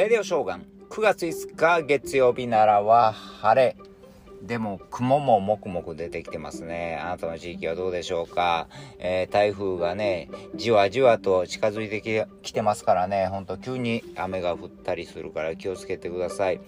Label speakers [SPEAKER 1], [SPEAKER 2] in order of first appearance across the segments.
[SPEAKER 1] レディオショーガン。9月5日月曜日ならは晴れ。でも雲ももくもく出てきてますね。あなたの地域はどうでしょうか？えー、台風がね、じわじわと近づいてきてますからね、ほんと急に雨が降ったりするから気をつけてください。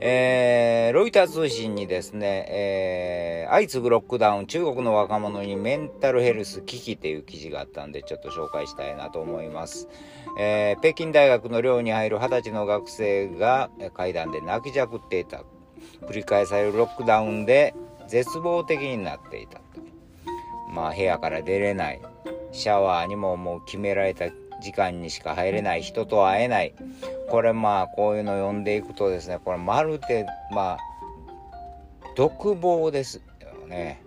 [SPEAKER 1] えー、ロイター通信にですね、えー、相次ぐロックダウン、中国の若者にメンタルヘルス危機っていう記事があったんで、ちょっと紹介したいなと思います。えー、北京大学の寮に入る二十歳の学生が階段で泣きじゃくっていた。繰り返されるロックダウンで絶望的になっていた。まあ部屋から出れない。シャワーにももう決められた時間にしか入れない人と会えないこれまあこういうのを読んでいくとですねこれまるでまあ独房ですよね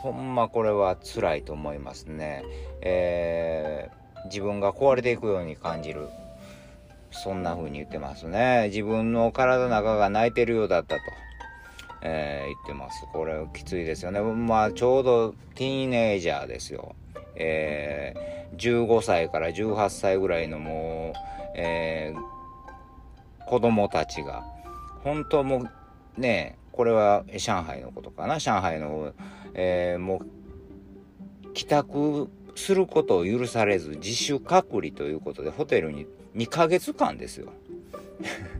[SPEAKER 1] ほんまこれは辛いと思いますねえー、自分が壊れていくように感じるそんな風に言ってますね自分の体の中が泣いてるようだったとえー、言ってます。これきついですよね。まあ、ちょうどティーネージャーですよ。えー、15歳から18歳ぐらいのもう、えー、子供たちが、本当もうね、これは上海のことかな、上海の、えー、もう、帰宅することを許されず、自主隔離ということで、ホテルに2ヶ月間ですよ。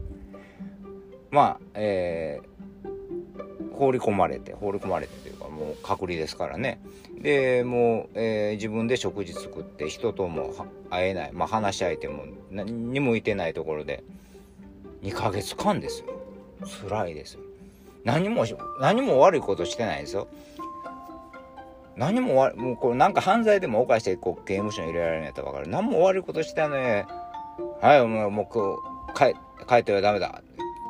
[SPEAKER 1] まあ、えー、放り込まれて、放り込まれてというか、もう隔離ですからね。でもう、えー、自分で食事作って人とも会えない、まあ、話し相手も何にもいてないところで。2ヶ月間ですよ。辛いですよ。何も何も悪いことしてないですよ。何も悪もうこれなんか犯罪でも犯してこう刑務所に入れられないと分かる。何も悪いことしてないはいもうもう帰帰ってはダメだ。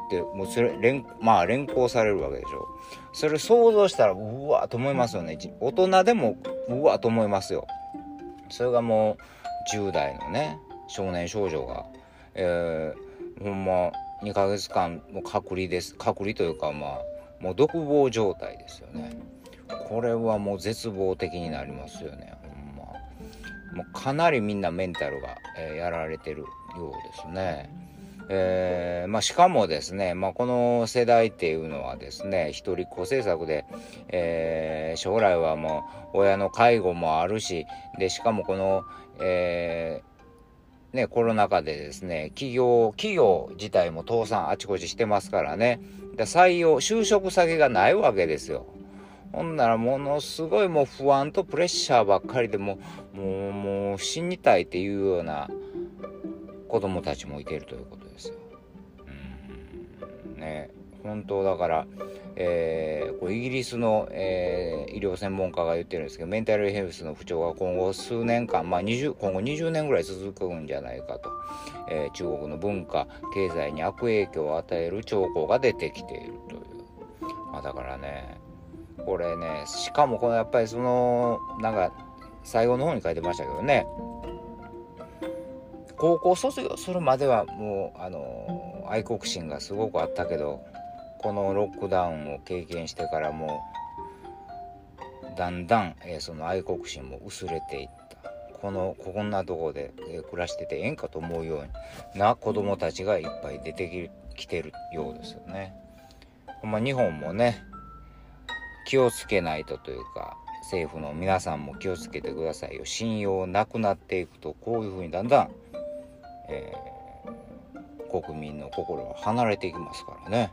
[SPEAKER 1] ってもうそれ連まあ連行されるわけでしょ。それ想像したらうわと思いますよね。大人でもうわと思いますよ。それがもう10代のね少年少女が。えー、ほんま2ヶ月間も隔離です。隔離というかまあもう独房状態ですよね。これはもう絶望的になりますよね。ほんま。もうかなりみんなメンタルが、えー、やられてる。ようですねえー、まあ、しかもですね、まあ、この世代っていうのはですね一人っ子政策で、えー、将来はもう親の介護もあるしでしかもこの、えー、ね、コロナ禍でですね企業企業自体も倒産あちこちしてますからねで採用就職先がないわけですよ。ほんならものすごいもう不安とプレッシャーばっかりでももうもう死にたいっていうような子供たちもいてるということですよ。ね。本当だから、えー、これイギリスの、えー、医療専門家が言ってるんですけどメンタルヘルスの不調が今後数年間、まあ、20今後20年ぐらい続くんじゃないかと、えー、中国の文化経済に悪影響を与える兆候が出てきているという、まあ、だからねこれねしかもこのやっぱりそのなんか最後の方に書いてましたけどね高校卒業するまではもうあの愛国心がすごくあったけどこのロックダウンを経験してからもうだんだん、えー、その愛国心も薄れていったこのこんなとこで、えー、暮らしててええんかと思うような子供たちがいっぱい出てきてるようですよね。ほんま日本もね気をつけないとというか政府の皆さんも気をつけてくださいよ信用なくなっていくとこういうふうにだんだんえー、国民の心は離れていきますからね。